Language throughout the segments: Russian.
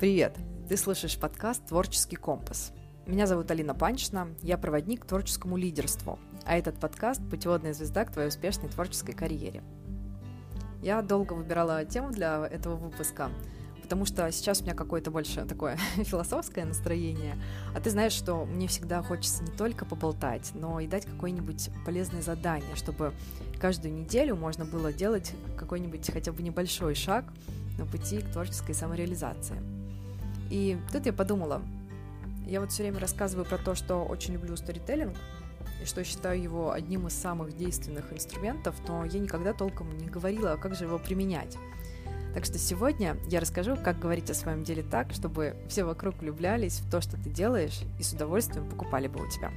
Привет! Ты слышишь подкаст «Творческий компас». Меня зовут Алина Панчина, я проводник к творческому лидерству, а этот подкаст – путеводная звезда к твоей успешной творческой карьере. Я долго выбирала тему для этого выпуска, потому что сейчас у меня какое-то больше такое философское настроение, а ты знаешь, что мне всегда хочется не только поболтать, но и дать какое-нибудь полезное задание, чтобы каждую неделю можно было делать какой-нибудь хотя бы небольшой шаг на пути к творческой самореализации. И тут я подумала, я вот все время рассказываю про то, что очень люблю сторителлинг, и что считаю его одним из самых действенных инструментов, но я никогда толком не говорила, как же его применять. Так что сегодня я расскажу, как говорить о своем деле так, чтобы все вокруг влюблялись в то, что ты делаешь, и с удовольствием покупали бы у тебя.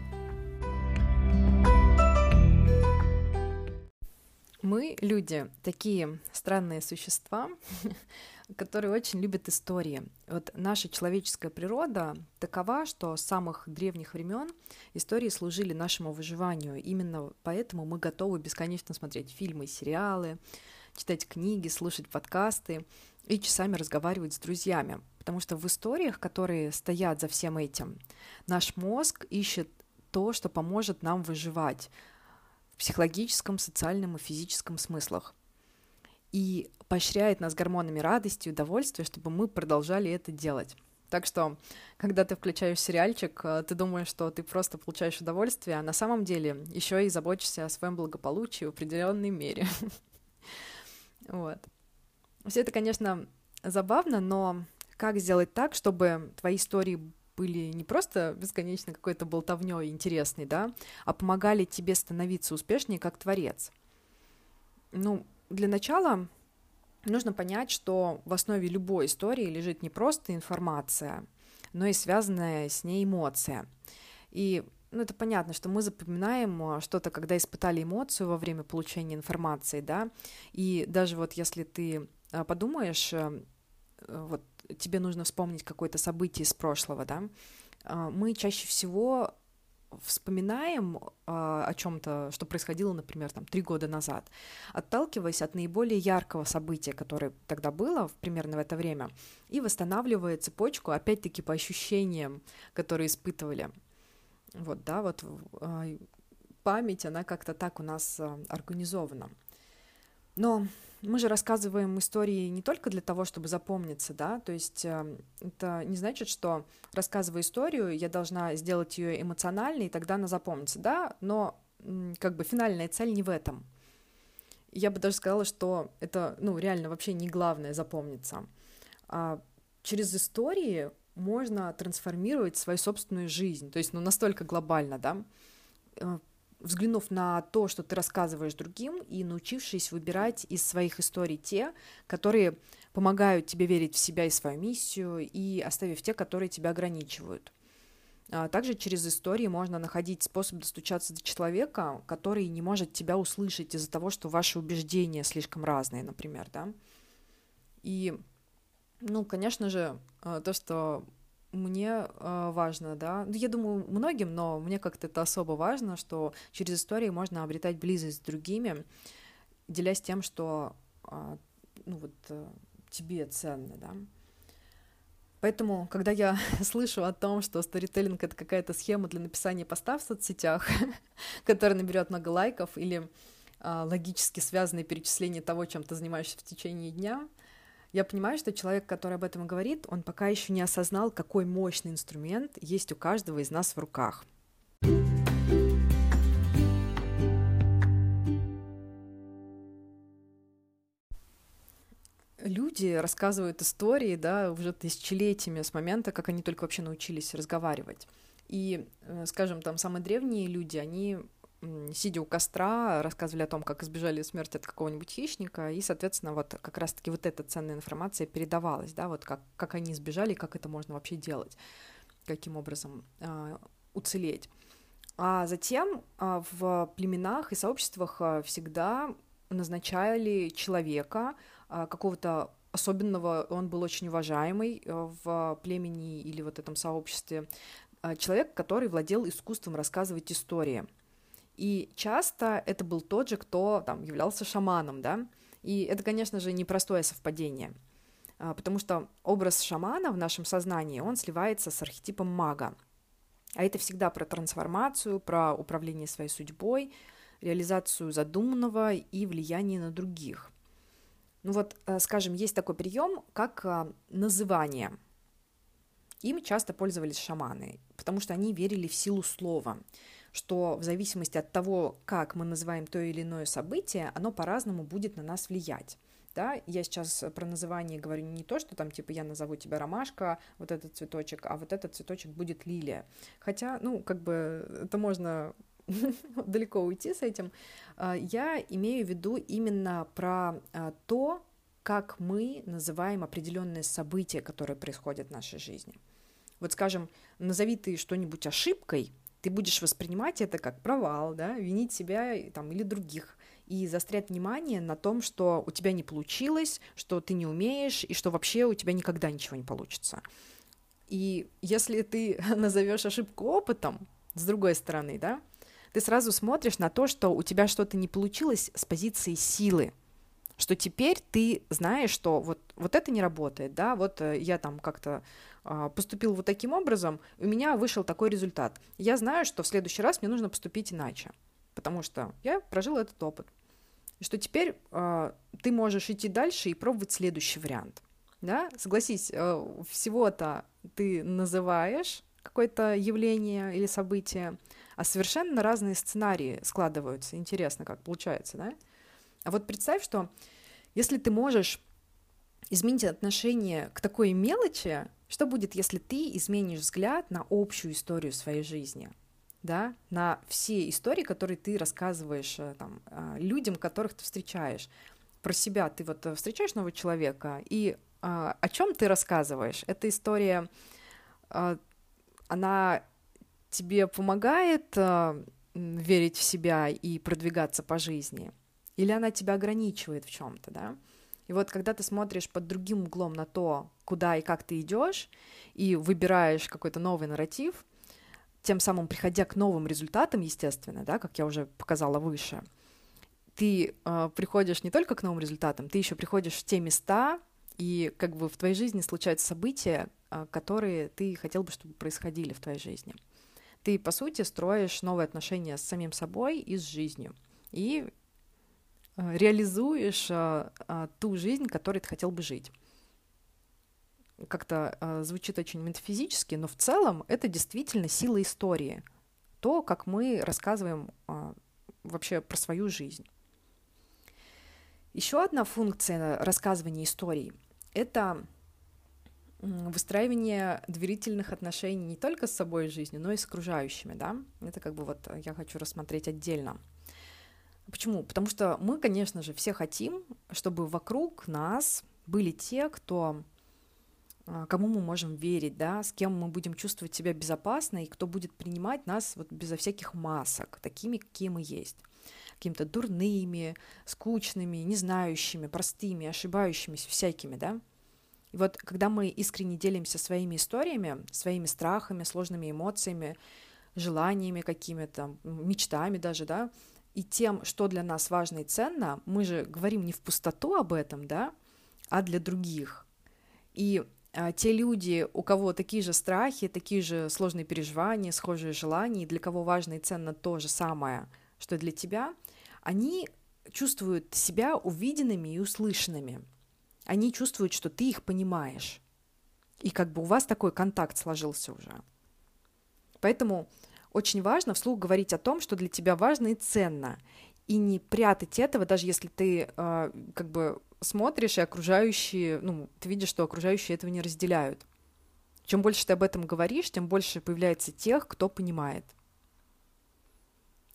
Мы, люди, такие странные существа, которые очень любят истории. Вот наша человеческая природа такова, что с самых древних времен истории служили нашему выживанию. Именно поэтому мы готовы бесконечно смотреть фильмы, сериалы, читать книги, слушать подкасты и часами разговаривать с друзьями. Потому что в историях, которые стоят за всем этим, наш мозг ищет то, что поможет нам выживать в психологическом, социальном и физическом смыслах и поощряет нас гормонами радости и удовольствия, чтобы мы продолжали это делать. Так что, когда ты включаешь сериальчик, э, ты думаешь, что ты просто получаешь удовольствие, а на самом деле еще и заботишься о своем благополучии в определенной мере. Вот. Все это, конечно, забавно, но как сделать так, чтобы твои истории были не просто бесконечно какой-то болтовней интересной, да, а помогали тебе становиться успешнее как творец? Ну, для начала нужно понять, что в основе любой истории лежит не просто информация, но и связанная с ней эмоция. И ну, это понятно, что мы запоминаем а, что-то, когда испытали эмоцию во время получения информации, да, и даже вот если ты а, подумаешь, э, вот тебе нужно вспомнить какое-то событие из прошлого, да, а, мы чаще всего вспоминаем а, о чем-то, что происходило, например, там три года назад, отталкиваясь от наиболее яркого события, которое тогда было примерно в это время, и восстанавливая цепочку, опять-таки по ощущениям, которые испытывали. Вот, да, вот а, память, она как-то так у нас а, организована. Но мы же рассказываем истории не только для того, чтобы запомниться, да, то есть э, это не значит, что рассказывая историю, я должна сделать ее эмоциональной, и тогда она запомнится, да, но как бы финальная цель не в этом. Я бы даже сказала, что это, ну, реально вообще не главное запомниться. А через истории можно трансформировать свою собственную жизнь, то есть, ну, настолько глобально, да, э, взглянув на то, что ты рассказываешь другим, и научившись выбирать из своих историй те, которые помогают тебе верить в себя и свою миссию, и оставив те, которые тебя ограничивают. А также через истории можно находить способ достучаться до человека, который не может тебя услышать из-за того, что ваши убеждения слишком разные, например, да. И, ну, конечно же, а, то, что мне э, важно, да, ну, я думаю, многим, но мне как-то это особо важно, что через истории можно обретать близость с другими, делясь тем, что, э, ну, вот, э, тебе ценно, да. Поэтому, когда я слышу о том, что сторителлинг — это какая-то схема для написания поста в соцсетях, которая наберет много лайков, или э, логически связанное перечисление того, чем ты занимаешься в течение дня — я понимаю, что человек, который об этом говорит, он пока еще не осознал, какой мощный инструмент есть у каждого из нас в руках. Люди рассказывают истории, да, уже тысячелетиями с момента, как они только вообще научились разговаривать. И, э, скажем, там самые древние люди, они сидя у костра, рассказывали о том, как избежали смерти от какого-нибудь хищника, и, соответственно, вот как раз-таки вот эта ценная информация передавалась, да, вот как, как они избежали, как это можно вообще делать, каким образом э, уцелеть. А затем э, в племенах и сообществах э, всегда назначали человека, э, какого-то особенного, он был очень уважаемый в племени или вот этом сообществе, человек, который владел искусством рассказывать истории — и часто это был тот же, кто там являлся шаманом, да, и это, конечно же, непростое совпадение. а, потому что образ шамана в нашем сознании, он сливается с архетипом мага. А это всегда про трансформацию, про управление своей судьбой, реализацию задуманного и влияние на других. Ну вот, э, скажем, есть такой прием, как э, называние. Им часто пользовались шаманы, потому что они верили в силу слова, что в зависимости от того, как мы называем то или иное событие, оно по-разному будет на нас влиять. Да, я сейчас про называние говорю не то, что там типа я назову тебя ромашка, вот этот цветочек, а вот этот цветочек будет лилия. Хотя, ну, как бы это можно далеко уйти с этим. А, я имею в виду именно про а, то, как мы называем определенные события, которые происходят в нашей жизни. Вот, скажем, назови ты что-нибудь ошибкой, ты будешь воспринимать это как провал, да, винить себя там, или других, и застрять внимание на том, что у тебя не получилось, что ты не умеешь, и что вообще у тебя никогда ничего не получится. И если ты назовешь ошибку опытом, с другой стороны, да, ты сразу смотришь на то, что у тебя что-то не получилось с позиции силы, что теперь ты знаешь, что вот, вот это не работает, да, вот э, я там как-то э, поступил вот таким образом, у меня вышел такой результат. Я знаю, что в следующий раз мне нужно поступить иначе, потому что я прожил этот опыт. И что теперь э, ты можешь идти дальше и пробовать следующий вариант. Да? Согласись, э, всего-то ты называешь какое-то явление или событие, а совершенно разные сценарии складываются. Интересно, как получается, да? А вот представь, что если ты можешь изменить отношение к такой мелочи, что будет, если ты изменишь взгляд на общую историю своей жизни, да, на все истории, которые ты рассказываешь э, там, э, людям, которых ты встречаешь. Про себя ты вот э, встречаешь нового человека, и о чем ты рассказываешь? Эта история, она тебе помогает верить в себя и продвигаться по жизни, или она тебя ограничивает в чем-то, да? И вот когда ты смотришь под другим углом на то, куда и как ты идешь, и выбираешь какой-то новый нарратив, тем самым приходя к новым результатам, естественно, да, как я уже показала выше, ты э, приходишь не только к новым результатам, ты еще приходишь в те места, и как бы в твоей жизни случаются события, э, которые ты хотел бы, чтобы происходили в твоей жизни ты, по сути, строишь новые отношения с самим собой и с жизнью. И реализуешь а, а, ту жизнь, которой ты хотел бы жить. Как-то звучит очень метафизически, но в целом это действительно сила истории. То, как мы рассказываем вообще про свою жизнь. Еще одна функция рассказывания историй — это выстраивание доверительных отношений не только с собой и жизнью, но и с окружающими, да, это как бы вот я хочу рассмотреть отдельно. Почему? Потому что мы, конечно же, все хотим, чтобы вокруг нас были те, кто а, кому мы можем верить, да, с кем мы будем чувствовать себя безопасно и кто будет принимать нас вот безо всяких масок, такими, какие мы есть какими-то дурными, скучными, не знающими, простыми, ошибающимися, всякими, да. И вот когда мы искренне делимся своими историями, своими страхами, сложными эмоциями, желаниями какими-то, мечтами даже, да, и тем, что для нас важно и ценно, мы же говорим не в пустоту об этом, да, а для других. И а, те люди, у кого такие же страхи, такие же сложные переживания, схожие желания, и для кого важно и ценно то же самое, что для тебя, они чувствуют себя увиденными и услышанными – они чувствуют, что ты их понимаешь. И как бы у вас такой контакт сложился уже. Поэтому очень важно вслух говорить о том, что для тебя важно и ценно, и не прятать этого, даже если ты э, как бы смотришь, и окружающие, ну, ты видишь, что окружающие этого не разделяют. Чем больше ты об этом говоришь, тем больше появляется тех, кто понимает.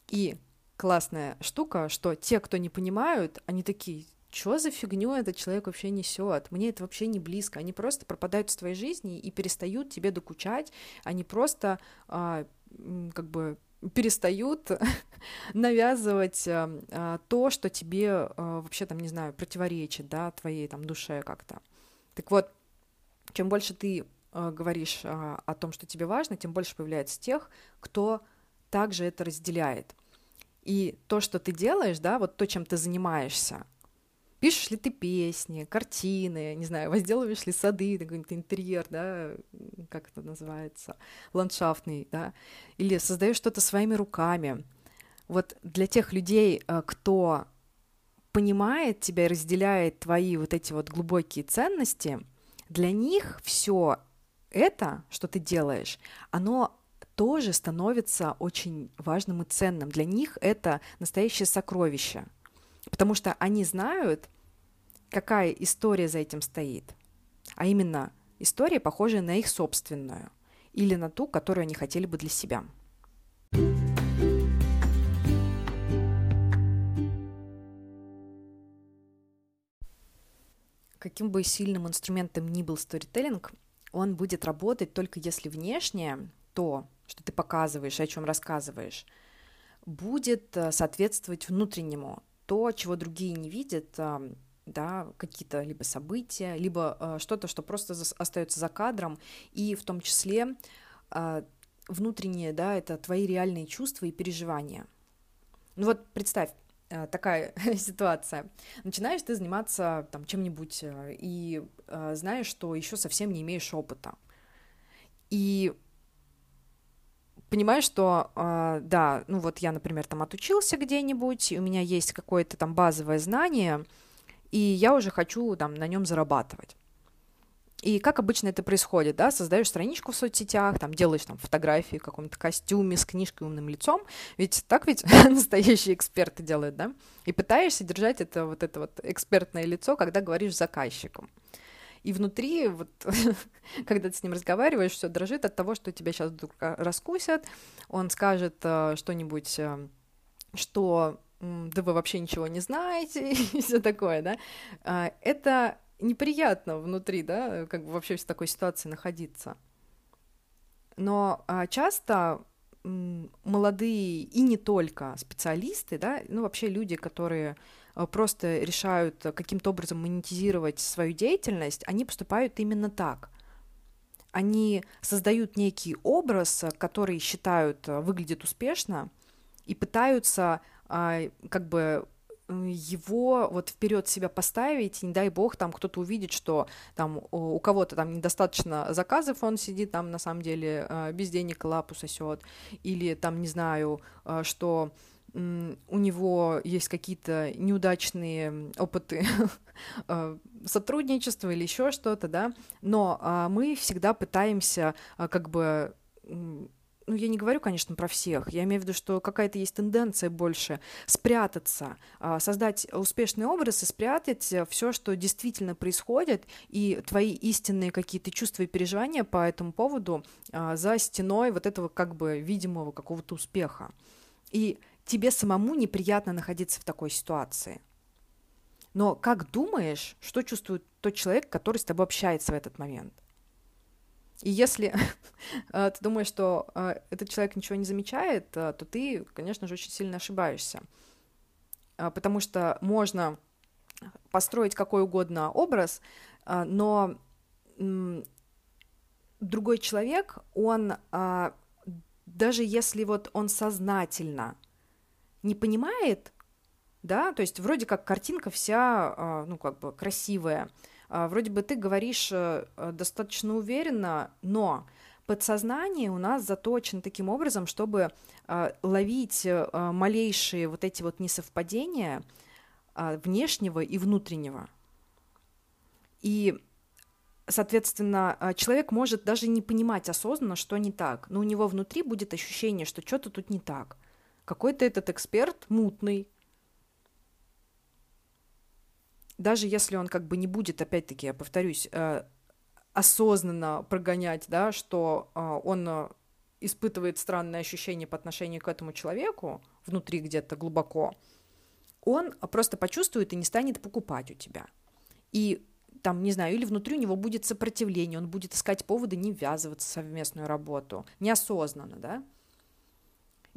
И классная штука, что те, кто не понимают, они такие, что за фигню этот человек вообще несет? Мне это вообще не близко. Они просто пропадают в твоей жизни и перестают тебе докучать. Они просто а, как бы перестают навязывать а, а, то, что тебе а, вообще там, не знаю, противоречит, да, твоей там душе как-то. Так вот, чем больше ты а, говоришь о том, что тебе важно, тем больше появляется тех, кто также это разделяет. И то, что ты делаешь, да, вот то, чем ты занимаешься, Пишешь ли ты песни, картины, не знаю, возделываешь ли сады, какой-то интерьер, да, как это называется, ландшафтный, да, или создаешь что-то своими руками. Вот для тех людей, э, кто понимает тебя и разделяет твои вот эти вот глубокие ценности, для них все это, что ты делаешь, оно тоже становится очень важным и ценным. Для них это настоящее сокровище — Потому что они знают, какая история за этим стоит. А именно история, похожая на их собственную или на ту, которую они хотели бы для себя. Каким бы сильным инструментом ни был сторителлинг, он будет работать только если внешнее, то, что ты показываешь, о чем рассказываешь, будет э, соответствовать внутреннему, то, чего другие не видят, да, какие-то либо события, либо э, что-то, что просто остается за кадром, и в том числе э, внутренние, да, это твои реальные чувства и переживания. Ну вот представь, э, такая ситуация. Начинаешь ты заниматься там чем-нибудь и знаешь, что еще совсем не имеешь опыта. И понимаешь, что, э, да, ну вот я, например, там отучился где-нибудь, у меня есть какое-то там базовое знание, и я уже хочу там на нем зарабатывать. И как обычно это происходит, да, создаешь страничку в соцсетях, там делаешь там фотографии в каком-то костюме с книжкой умным лицом, ведь так ведь настоящие эксперты делают, да, и пытаешься держать это вот это вот экспертное лицо, когда говоришь с заказчиком. И внутри, вот, когда ты с ним разговариваешь, все дрожит от того, что тебя сейчас вдруг раскусят, он скажет э, что-нибудь, э, что да вы вообще ничего не знаете, и все такое, да. Э, это неприятно внутри, да, как бы вообще в такой ситуации находиться. Но э, часто молодые и не только специалисты, да, ну вообще люди, которые просто решают э, каким-то образом монетизировать свою деятельность, они поступают именно так. Они создают некий образ, э, который считают выглядит успешно, и пытаются а, как бы его вот вперед себя поставить, и не дай бог, там кто-то увидит, что там у кого-то там недостаточно заказов, он сидит там на самом деле без денег лапу сосет, или там, не знаю, что у него есть какие-то неудачные опыты э, сотрудничества или еще что-то, да, но а, мы всегда пытаемся а, как бы ну, я не говорю, конечно, про всех, я имею в виду, что какая-то есть тенденция больше спрятаться, а, создать успешный образ и спрятать все, что действительно происходит, и твои истинные какие-то чувства и переживания по этому поводу за стеной вот этого как бы видимого какого-то успеха. И тебе самому неприятно находиться в такой ситуации. Но как думаешь, что чувствует тот человек, который с тобой общается в этот момент? И если э, ты думаешь, что э, этот человек ничего не замечает, э, то ты, конечно же, очень сильно ошибаешься. Потому что можно построить какой угодно образ, но другой человек, он даже если вот он сознательно не понимает, да, то есть вроде как картинка вся, а, ну, как бы красивая, а, вроде бы ты говоришь э, достаточно уверенно, но подсознание у нас заточено таким образом, чтобы а, ловить э, малейшие вот эти вот несовпадения внешнего и внутреннего. И Соответственно, человек может даже не понимать осознанно, что не так, но у него внутри будет ощущение, что что-то тут не так – какой-то этот эксперт мутный. Даже если он как бы не будет, опять-таки, я повторюсь, э, осознанно прогонять, да, что э, он э, испытывает странное ощущение по отношению к этому человеку внутри где-то глубоко, он просто почувствует и не станет покупать у тебя. И там, не знаю, или внутри у него будет сопротивление, он будет искать поводы не ввязываться в совместную работу, неосознанно, да,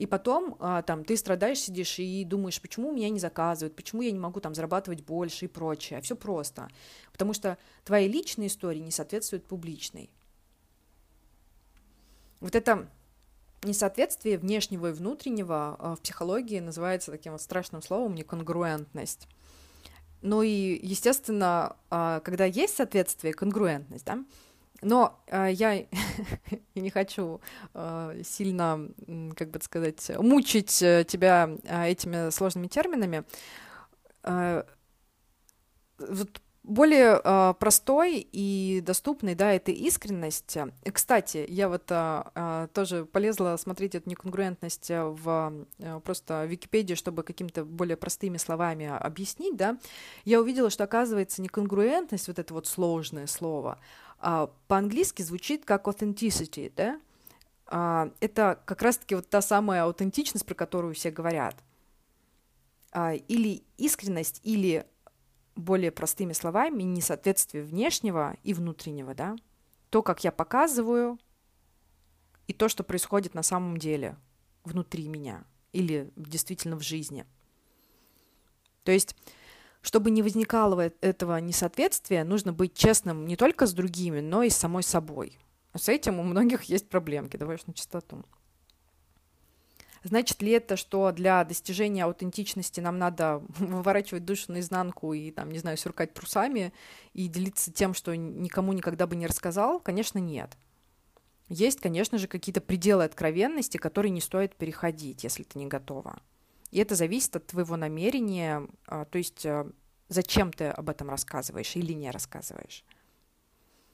и потом а, там ты страдаешь, сидишь и думаешь, почему меня не заказывают, почему я не могу там зарабатывать больше и прочее. Все просто. Потому что твои личные истории не соответствуют публичной. Вот это несоответствие внешнего и внутреннего а, в психологии называется таким вот страшным словом неконгруентность. Ну и, естественно, а, когда есть соответствие, конгруентность, да, но э, я не хочу э, сильно, как бы сказать, мучить э, тебя э, этими сложными терминами. Э, вот более э, простой и доступный, да, это искренность. Кстати, я вот э, тоже полезла смотреть эту неконгруентность в э, просто Википедии, чтобы какими-то более простыми словами объяснить, да. Я увидела, что оказывается неконгруентность, вот это вот сложное слово, э, по-английски звучит как authenticity, да. Э, это как раз-таки вот та самая аутентичность, про которую все говорят. Э, или искренность, или более простыми словами, несоответствие внешнего и внутреннего, да, то, как я показываю, и то, что происходит на самом деле внутри меня или действительно в жизни. То есть, чтобы не возникало этого несоответствия, нужно быть честным не только с другими, но и с самой собой. С этим у многих есть проблемки, давай уж на чистоту. Значит ли это, что для достижения аутентичности нам надо выворачивать душу наизнанку и, там, не знаю, сюркать трусами и делиться тем, что никому никогда бы не рассказал? Конечно, нет. Есть, конечно же, какие-то пределы откровенности, которые не стоит переходить, если ты не готова. И это зависит от твоего намерения, а, то есть а, зачем ты об этом рассказываешь или не рассказываешь.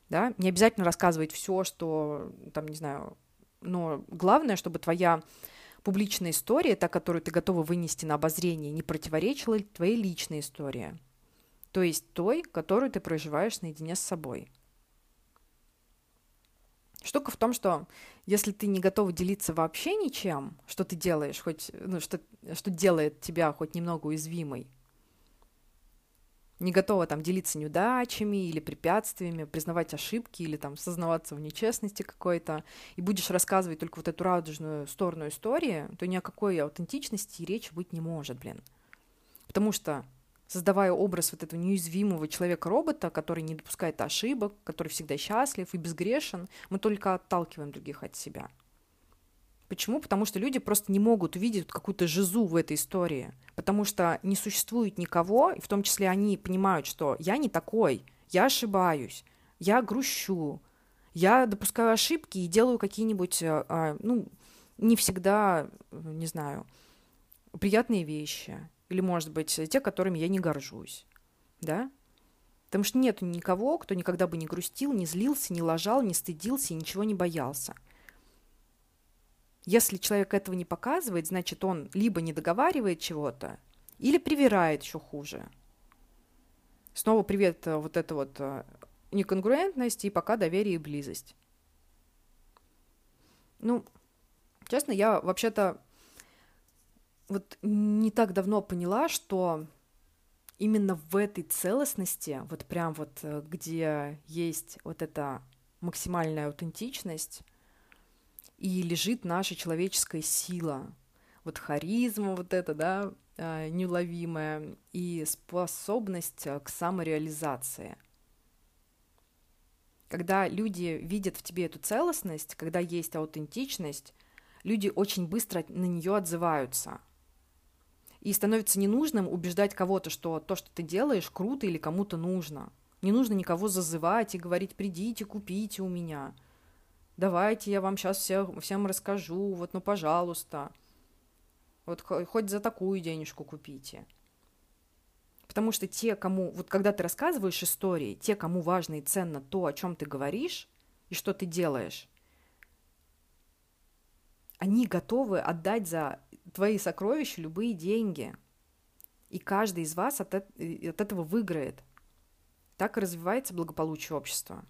Да? Не обязательно рассказывать все, что, там, не знаю, но главное, чтобы твоя публичная история, та, которую ты готова вынести на обозрение, не противоречила твоей личной истории, то есть той, которую ты проживаешь наедине с собой. Штука в том, что если ты не готова делиться вообще ничем, что ты делаешь, хоть, ну, что, что делает тебя хоть немного уязвимой, не готова там делиться неудачами или препятствиями, признавать ошибки или там сознаваться в нечестности какой-то, и будешь рассказывать только вот эту радужную сторону истории, то ни о какой аутентичности и речи быть не может, блин. Потому что создавая образ вот этого неуязвимого человека-робота, который не допускает ошибок, который всегда счастлив и безгрешен, мы только отталкиваем других от себя. Почему? Потому что люди просто не могут увидеть какую-то жизу в этой истории. Потому что не существует никого, и в том числе они понимают, что я не такой, я ошибаюсь, я грущу, я допускаю ошибки и делаю какие-нибудь, э, а, ну, не всегда, не знаю, приятные вещи. Или, может быть, те, которыми я не горжусь. Да? Потому что нет никого, кто никогда бы не грустил, не злился, не лажал, не стыдился и ничего не боялся. Если человек этого не показывает, значит, он либо не договаривает чего-то, или привирает еще хуже. Снова привет э, вот это вот э, неконгруентность и пока доверие и близость. Ну, честно, я вообще-то вот не так давно поняла, что именно в этой целостности, вот прям вот э, где есть вот эта максимальная аутентичность, и лежит наша человеческая сила. Вот харизма вот эта, да, а, неуловимая, и способность а, к самореализации. Когда люди видят в тебе эту целостность, когда есть аутентичность, люди очень быстро на нее отзываются. И становится ненужным убеждать кого-то, что то, что ты делаешь, круто или кому-то нужно. Не нужно никого зазывать и говорить, придите, купите у меня – давайте я вам сейчас все, всем расскажу, вот, ну, пожалуйста, вот хоть за такую денежку купите. Потому что те, кому, вот когда ты рассказываешь истории, те, кому важно и ценно то, о чем ты говоришь и что ты делаешь, они готовы отдать за твои сокровища любые деньги. И каждый из вас от, от этого выиграет. Так и развивается благополучие общества.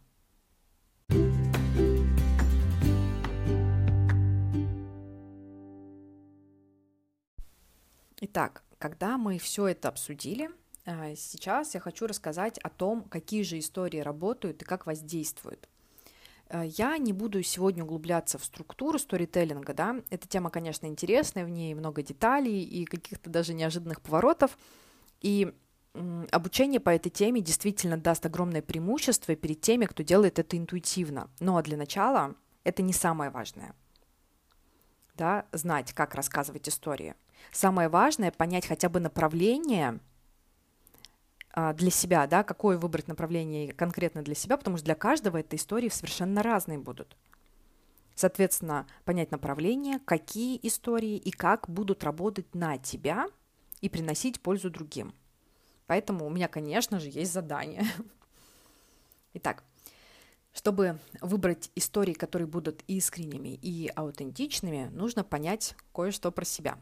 Итак, когда мы все это обсудили, а, сейчас я хочу рассказать о том, какие же истории работают и как воздействуют. А, я не буду сегодня углубляться в структуру сторителлинга, да, эта тема, конечно, интересная, в ней много деталей и каких-то даже неожиданных поворотов, и обучение по этой теме действительно даст огромное преимущество перед теми, кто делает это интуитивно. Но для начала это не самое важное. Да, знать, как рассказывать истории – Самое важное понять хотя бы направление, а, для себя, да, какое выбрать направление конкретно для себя, потому что для каждого этой истории совершенно разные будут. Соответственно, понять направление, какие истории и как будут работать на тебя и приносить пользу другим. Поэтому у меня, конечно же, есть задание. Итак, чтобы выбрать истории, которые будут искренними и аутентичными, нужно понять кое-что про себя.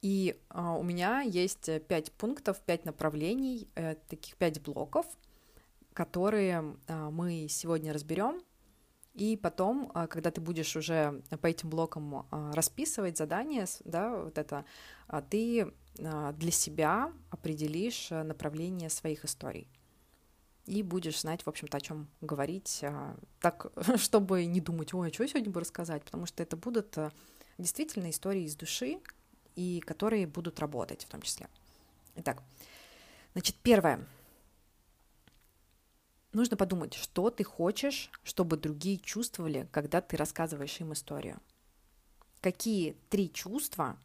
И а, у меня есть пять пунктов, пять направлений, э, таких пять блоков, которые а, мы сегодня разберем. И потом, а, когда ты будешь уже по этим блокам а, расписывать задания, да, вот это, а, ты а, для себя определишь э, направление своих историй и будешь знать, в общем-то, о чем говорить, а, так, чтобы не думать, ой, а что я сегодня буду рассказать, потому что это будут а, действительно истории из души, и которые будут работать в том числе. Итак, значит, первое. Нужно подумать, что ты хочешь, чтобы другие чувствовали, когда ты рассказываешь им историю. Какие три чувства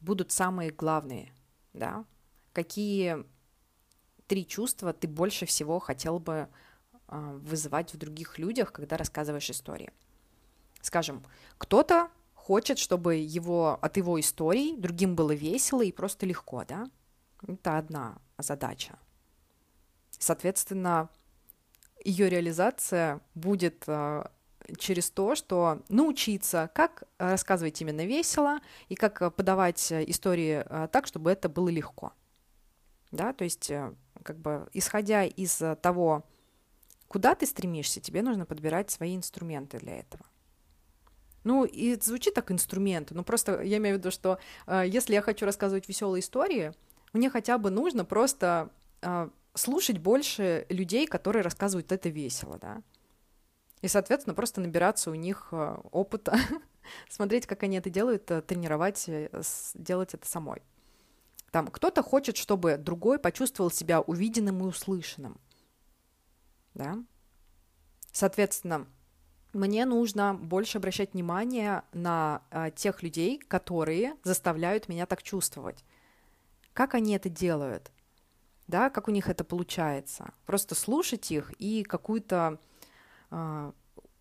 будут самые главные, да? Какие три чувства ты больше всего хотел бы э, вызывать в других людях, когда рассказываешь истории. Скажем, кто-то хочет, чтобы его, от его историй другим было весело и просто легко, да? Это одна задача. Соответственно, ее реализация будет э, через то, что научиться, как рассказывать именно весело и как подавать истории э, так, чтобы это было легко. Да, то есть э, как бы исходя из того, куда ты стремишься, тебе нужно подбирать свои инструменты для этого. Ну, и звучит так инструменты, но просто я имею в виду, что э, если я хочу рассказывать веселые истории, мне хотя бы нужно просто э, слушать больше людей, которые рассказывают это весело, да. И, соответственно, просто набираться у них э, опыта, смотреть, как они это делают, э, тренировать, э, делать это самой. Там кто-то хочет, чтобы другой почувствовал себя увиденным и услышанным. Да? Соответственно, мне нужно больше обращать внимание на а, тех людей, которые заставляют меня так чувствовать. Как они это делают? Да, как у них это получается? Просто слушать их и какую-то а,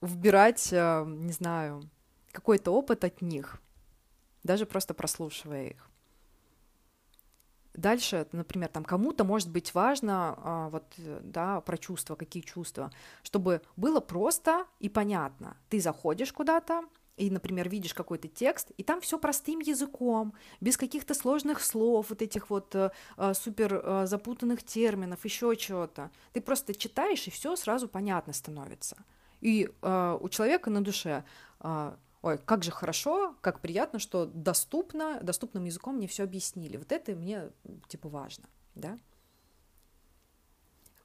вбирать, а, не знаю, какой-то опыт от них, даже просто прослушивая их. Дальше, например, там кому-то может быть важно а, вот, да, про чувства, какие чувства, чтобы было просто и понятно. Ты заходишь куда-то, и, например, видишь какой-то текст, и там все простым языком, без каких-то сложных слов, вот этих вот э, э супер э, запутанных терминов, еще чего-то. Ты просто читаешь, и все сразу понятно становится. И э, у человека на душе э, ой, как же хорошо, как приятно, что доступно, доступным языком мне все объяснили. Вот это мне, типа, важно, да.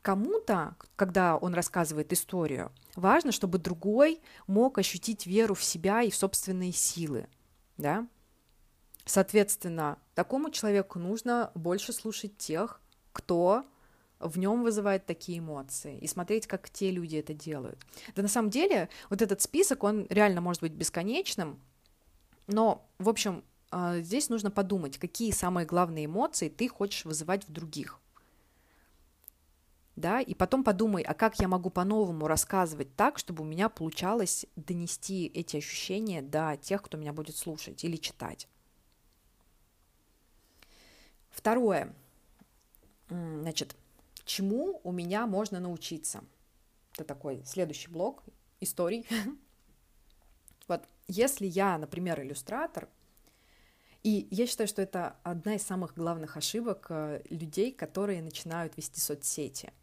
Кому-то, когда он рассказывает историю, важно, чтобы другой мог ощутить веру в себя и в собственные силы, да. Соответственно, такому человеку нужно больше слушать тех, кто в нем вызывает такие эмоции, и смотреть, как те люди это делают. Да на самом деле вот этот список, он реально может быть бесконечным, но, в общем, а, здесь нужно подумать, какие самые главные эмоции ты хочешь вызывать в других. Да, и потом подумай, а как я могу по-новому рассказывать так, чтобы у меня получалось донести эти ощущения до тех, кто меня будет слушать или читать. Второе. Значит, чему у меня можно научиться. Это такой следующий блок историй. Вот, если я, например, иллюстратор, и я считаю, что это одна из самых главных ошибок э, людей, которые начинают вести соцсети –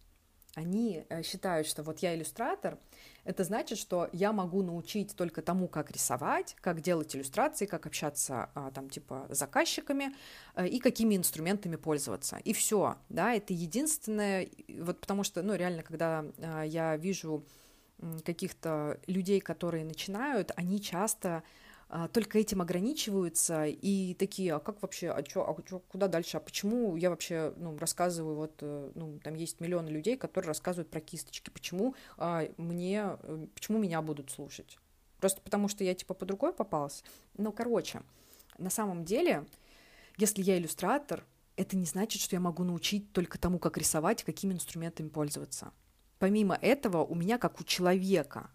они э, считают, что вот я иллюстратор, это значит, что я могу научить только тому, как рисовать, как делать иллюстрации, как общаться а, там типа с заказчиками э, и какими инструментами пользоваться. И все, да, это единственное, вот потому что, ну, реально, когда а, я вижу каких-то людей, которые начинают, они часто только этим ограничиваются и такие, а как вообще, а что, а чё, куда дальше, а почему я вообще, ну, рассказываю, вот, э, ну, там есть миллионы людей, которые рассказывают про кисточки, почему а, мне, э, почему меня будут слушать? Просто потому что я, типа, по другой попалась? Ну, короче, на самом деле, если я иллюстратор, это не значит, что я могу научить только тому, как рисовать, какими инструментами пользоваться. Помимо этого, у меня, как у человека,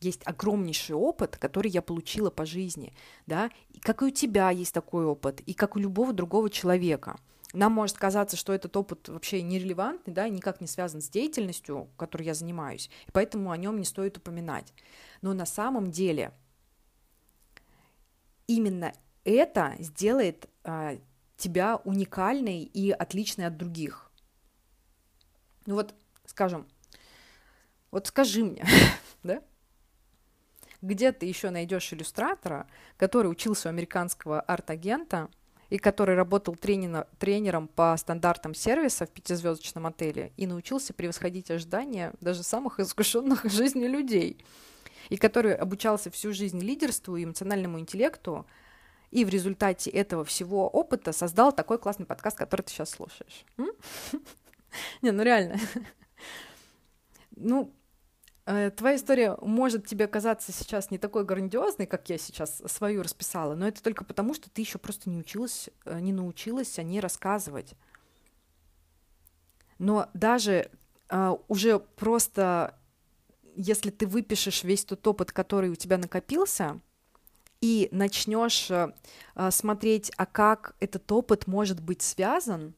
есть огромнейший опыт, который я получила по жизни, да, и как и у тебя есть такой опыт, и как у любого другого человека. Нам может казаться, что этот опыт вообще нерелевантный, да, и никак не связан с деятельностью, которой я занимаюсь, и поэтому о нем не стоит упоминать. Но на самом деле именно это сделает а, тебя уникальной и отличной от других. Ну вот, скажем, вот скажи мне, да, где ты еще найдешь иллюстратора, который учился у американского арт-агента и который работал тренер, тренером по стандартам сервиса в пятизвездочном отеле и научился превосходить ожидания даже самых искушенных в жизни людей, и который обучался всю жизнь лидерству и эмоциональному интеллекту, и в результате этого всего опыта создал такой классный подкаст, который ты сейчас слушаешь. Не, ну реально. Ну, твоя история может тебе казаться сейчас не такой грандиозной, как я сейчас свою расписала, но это только потому, что ты еще просто не училась, э, не научилась о ней рассказывать. Но даже uh, уже просто, если ты выпишешь весь тот опыт, который у тебя накопился, и начнешь смотреть, а как этот опыт может быть связан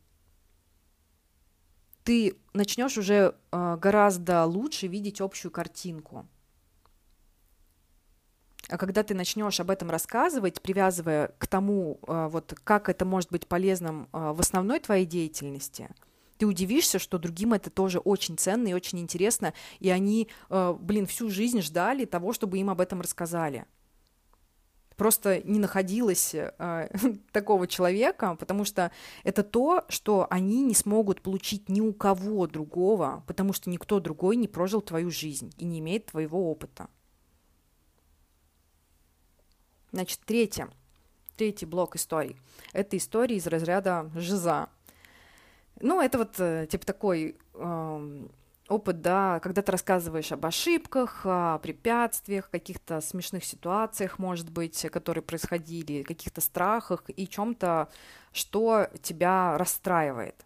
ты начнешь уже э, гораздо лучше видеть общую картинку. А когда ты начнешь об этом рассказывать, привязывая к тому, э, вот как это может быть полезным э, в основной твоей деятельности, ты удивишься, что другим это тоже очень ценно и очень интересно, и они, блин, всю жизнь ждали того, чтобы им об этом рассказали просто не находилось э, такого человека, потому что это то, что они не смогут получить ни у кого другого, потому что никто другой не прожил твою жизнь и не имеет твоего опыта. Значит, третье, третий блок историй. Это истории из разряда жиза. Ну, это вот э, типа такой э, опыт, да, когда ты рассказываешь об ошибках, о препятствиях, каких-то смешных ситуациях, может быть, которые происходили, каких-то страхах и чем-то, что тебя расстраивает.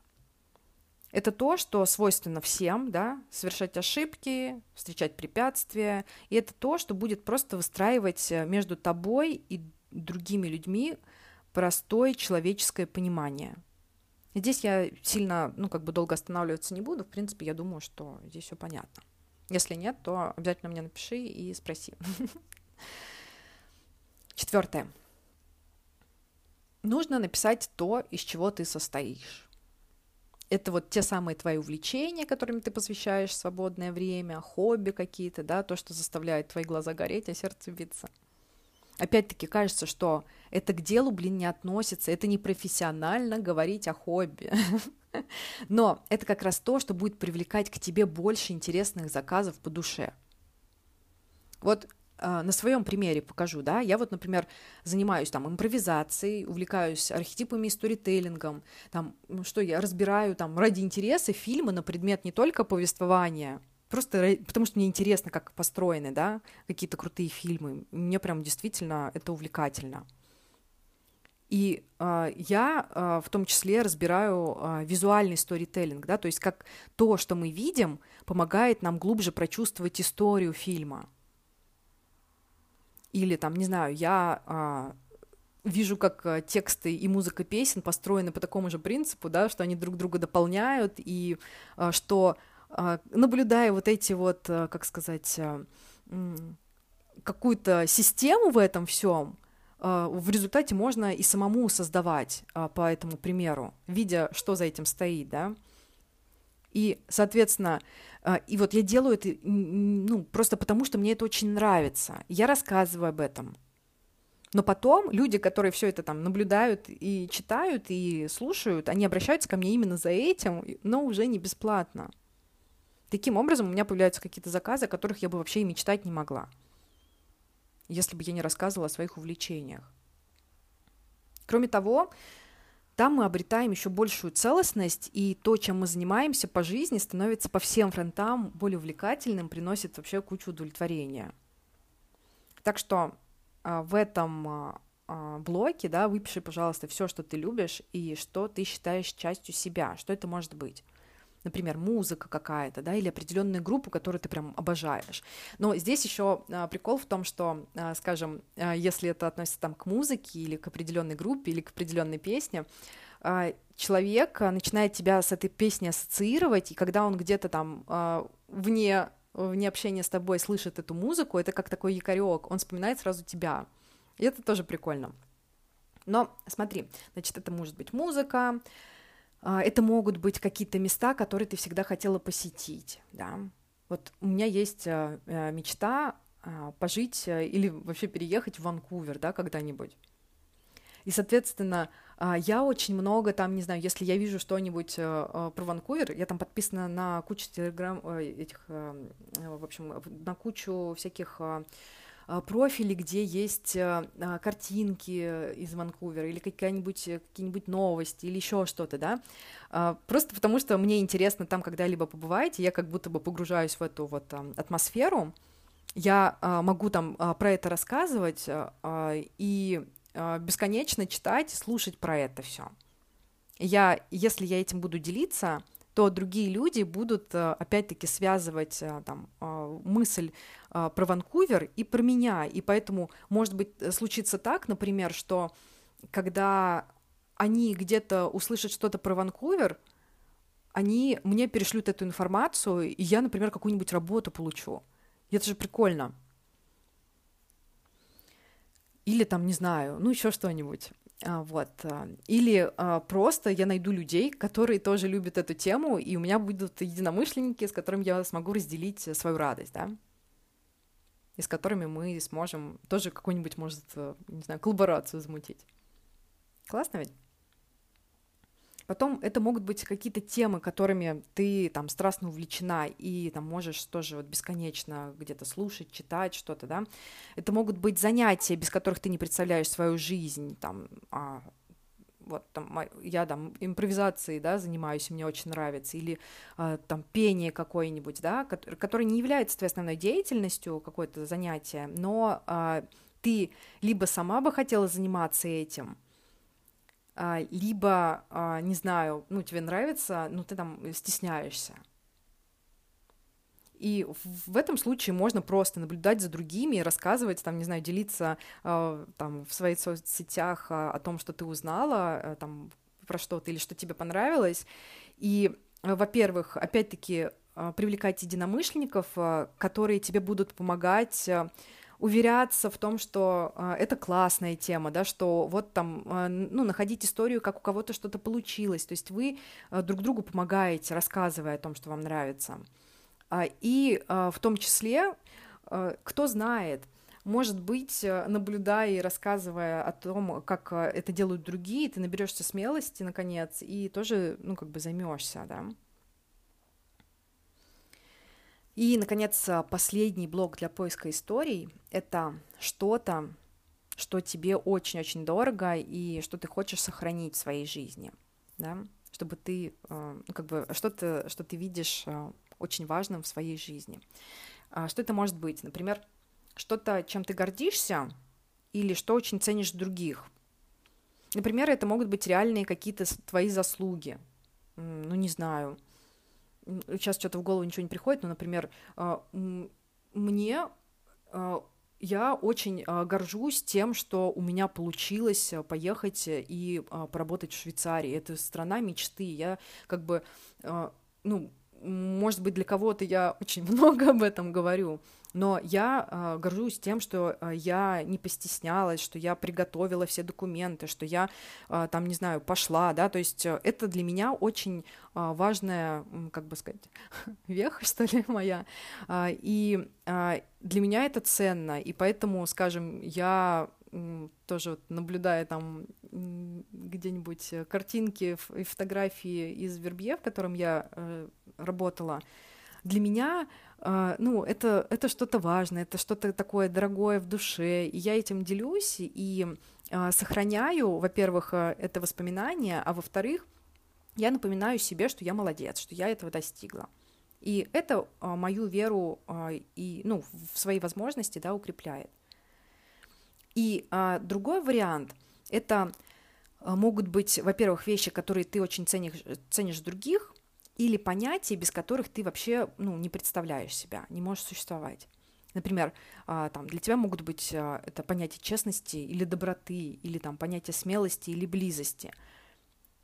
Это то, что свойственно всем, да, совершать ошибки, встречать препятствия, и это то, что будет просто выстраивать между тобой и другими людьми простое человеческое понимание – Здесь я сильно, ну, как бы долго останавливаться не буду. В принципе, я думаю, что здесь все понятно. Если нет, то обязательно мне напиши и спроси. Четвертое. Нужно написать то, из чего ты состоишь. Это вот те самые твои увлечения, которыми ты посвящаешь свободное время, хобби какие-то, да, то, что заставляет твои глаза гореть, а сердце биться. Опять-таки кажется, что это к делу, блин, не относится, это не профессионально говорить о хобби. Но это как раз то, что будет привлекать к тебе больше интересных заказов по душе. Вот э, на своем примере покажу, да, я вот, например, занимаюсь там импровизацией, увлекаюсь архетипами и сторителлингом, там, что я разбираю там ради интереса фильмы на предмет не только повествования, Просто потому что мне интересно, как построены, да, какие-то крутые фильмы. Мне прям действительно это увлекательно. И э, я э, в том числе разбираю э, визуальный сторителлинг, да, то есть как то, что мы видим, помогает нам глубже прочувствовать историю фильма. Или там, не знаю, я э, вижу, как тексты и музыка песен построены по такому же принципу, да, что они друг друга дополняют, и э, что наблюдая вот эти вот, э, как сказать, э, какую-то систему в этом всем, в результате можно и самому создавать по этому примеру, видя, что за этим стоит, да. И, соответственно, и вот я делаю это ну, просто потому, что мне это очень нравится. Я рассказываю об этом. Но потом люди, которые все это там наблюдают и читают и слушают, они обращаются ко мне именно за этим, но уже не бесплатно. Таким образом, у меня появляются какие-то заказы, о которых я бы вообще и мечтать не могла, если бы я не рассказывала о своих увлечениях. Кроме того, там мы обретаем еще большую целостность, и то, чем мы занимаемся по жизни, становится по всем фронтам более увлекательным, приносит вообще кучу удовлетворения. Так что а, в этом а, а, блоке, да, выпиши, пожалуйста, все, что ты любишь и что ты считаешь частью себя, что это может быть например, музыка какая-то, да, или определенную группу, которую ты прям обожаешь. Но здесь еще а, прикол в том, что, а, скажем, а, если это относится там к музыке или к определенной группе или к определенной песне, человек начинает тебя с этой песней ассоциировать, и когда он где-то там вне вне общения с тобой слышит эту музыку, это как такой якорек, он вспоминает сразу тебя. И это тоже прикольно. Но смотри, значит, это может быть музыка, это могут быть какие-то места, которые ты всегда хотела посетить, да. Вот у меня есть э, э, мечта а, пожить э, или вообще переехать в Ванкувер, да, когда-нибудь. И, соответственно, а, я очень много там, не знаю, если я вижу что-нибудь про Ванкувер, я там подписана на кучу телеграм этих, в общем, на кучу всяких а, профили, где есть а, а, картинки из Ванкувера или какие-нибудь какие-нибудь новости или еще что-то, да, просто потому что мне интересно там когда-либо побываете, я как будто бы погружаюсь в эту вот атмосферу, я могу там про это рассказывать и бесконечно читать, слушать про это все. Я, если я этим буду делиться, то другие люди будут э, опять-таки связывать э, там, э, мысль про Ванкувер и про меня. И поэтому, может быть, случится так, например, что когда они где-то услышат что-то про Ванкувер, они мне перешлют эту информацию, и я, например, какую-нибудь работу получу. Это же прикольно. Или там, не знаю, ну еще что-нибудь. А, вот. А, или а, просто я найду людей, которые тоже любят эту тему, и у меня будут единомышленники, с которыми я смогу разделить свою радость, да, и с которыми мы сможем тоже какую-нибудь, может, не знаю, коллаборацию замутить. Классно ведь? Потом это могут быть какие-то темы, которыми ты там страстно увлечена и там можешь тоже вот бесконечно где-то слушать, читать что-то, да. Это могут быть занятия, без которых ты не представляешь свою жизнь, там, а, вот там я там импровизацией, да, занимаюсь, мне очень нравится, или а, там пение какое-нибудь, да, которое, не является твоей основной деятельностью, какое-то занятие, но а, ты либо сама бы хотела заниматься этим, либо, а, не знаю, ну, тебе нравится, но ты там стесняешься. И в этом случае можно просто наблюдать за другими, рассказывать, там, не знаю, делиться э, там, в своих соцсетях о том, что ты узнала, э, там, про что-то или что тебе понравилось. И, э, во-первых, опять-таки, привлекать единомышленников, которые тебе будут помогать уверяться в том, что э, это классная тема, да, что вот там, э, ну, находить историю, как у кого-то что-то получилось, то есть вы э, друг другу помогаете, рассказывая о том, что вам нравится. Э, и э, в том числе, э, кто знает, может быть, наблюдая и рассказывая о том, как это делают другие, ты наберешься смелости, наконец, и тоже, ну, как бы займешься, да. И, наконец, последний блок для поиска историй — это что-то, что тебе очень-очень дорого и что ты хочешь сохранить в своей жизни, да, чтобы ты, э, ну, как бы, что-то, что ты видишь э, очень важным в своей жизни. А что это может быть? Например, что-то, чем ты гордишься, или что очень ценишь других. Например, это могут быть реальные какие-то твои заслуги. Ну, не знаю, сейчас что-то в голову ничего не приходит, но, например, а, мне а, я очень а, горжусь тем, что у меня получилось поехать и поработать в Швейцарии. Это страна мечты. Я как бы, ну, может быть, для кого-то я очень много об этом говорю, но я э, горжусь тем, что э, я не постеснялась, что я приготовила все документы, что я э, там, не знаю, пошла, да, то есть э, это для меня очень э, важная, как бы сказать, веха, что ли, моя, э, и э, для меня это ценно, и поэтому, скажем, я тоже вот наблюдая там где-нибудь картинки и фотографии из Вербье, в котором я э, работала, для меня Uh, ну, это, это что-то важное, это что-то такое дорогое в душе, и я этим делюсь и uh, сохраняю, во-первых, uh, это воспоминание, а во-вторых, я напоминаю себе, что я молодец, что я этого достигла. И это мою веру и, ну, в свои возможности да, укрепляет. И а, другой вариант – это а, могут быть, во-первых, вещи, которые ты очень ценишь, ценишь других, или понятия, без которых ты вообще ну, не представляешь себя, не можешь существовать. Например, а, там, для тебя могут быть а, это понятие честности или доброты, или там понятие смелости или близости.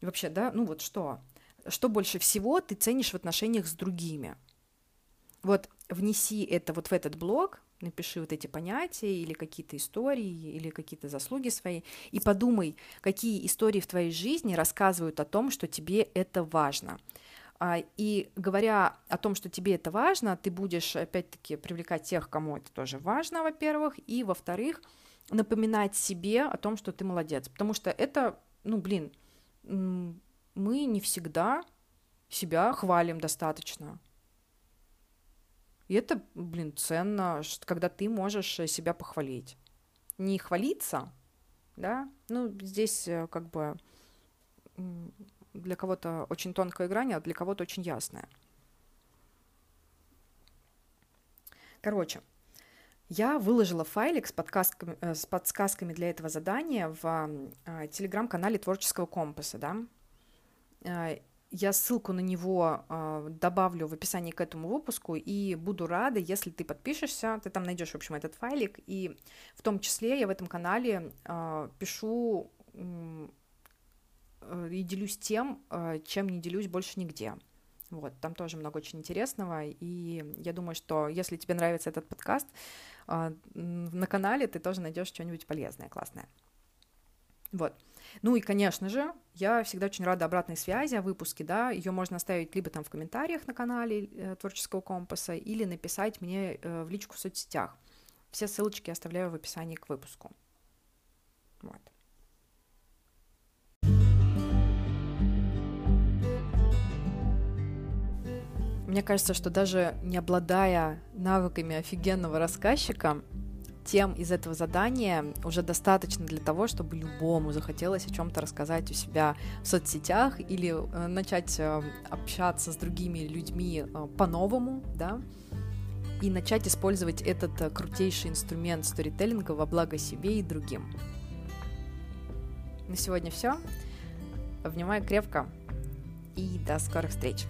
И вообще, да, ну вот что? Что больше всего ты ценишь в отношениях с другими? Вот внеси это вот в этот блок, напиши вот эти понятия или какие-то истории, или какие-то заслуги свои, и подумай, какие истории в твоей жизни рассказывают о том, что тебе это важно. А, и говоря о том, что тебе это важно, ты будешь опять-таки привлекать тех, кому это тоже важно, во-первых, и во-вторых, напоминать себе о том, что ты молодец, потому что это, ну, блин, мы не всегда себя хвалим достаточно. И это, блин, ценно, когда ты можешь себя похвалить. Не хвалиться, да, ну, здесь э, как бы для кого-то очень тонкая грань, а для кого-то очень ясная. Короче, я выложила файлик с подсказками, э, с подсказками для этого задания в э, телеграм-канале Творческого компаса, да. Э, я ссылку на него добавлю в описании к этому выпуску, и буду рада, если ты подпишешься, ты там найдешь, в общем, этот файлик, и в том числе я в этом канале пишу Э, и делюсь тем, э, чем не делюсь больше нигде. Вот, там тоже много очень интересного, и я думаю, что если тебе нравится этот подкаст, э, на канале ты тоже найдешь что-нибудь полезное, классное. Вот. Ну и, конечно же, я всегда очень рада обратной связи о выпуске, да, ее можно оставить либо там в комментариях на канале э, Творческого компаса, или написать мне э, в личку в соцсетях. Все ссылочки оставляю в описании к выпуску. Вот. Мне кажется, что даже не обладая навыками офигенного рассказчика, тем из этого задания уже достаточно для того, чтобы любому захотелось о чем-то рассказать у себя в соцсетях или э, начать э, общаться с другими людьми э, по-новому, да, и начать использовать этот крутейший инструмент сторителлинга во благо себе и другим. На сегодня все. Обнимаю крепко и до скорых встреч!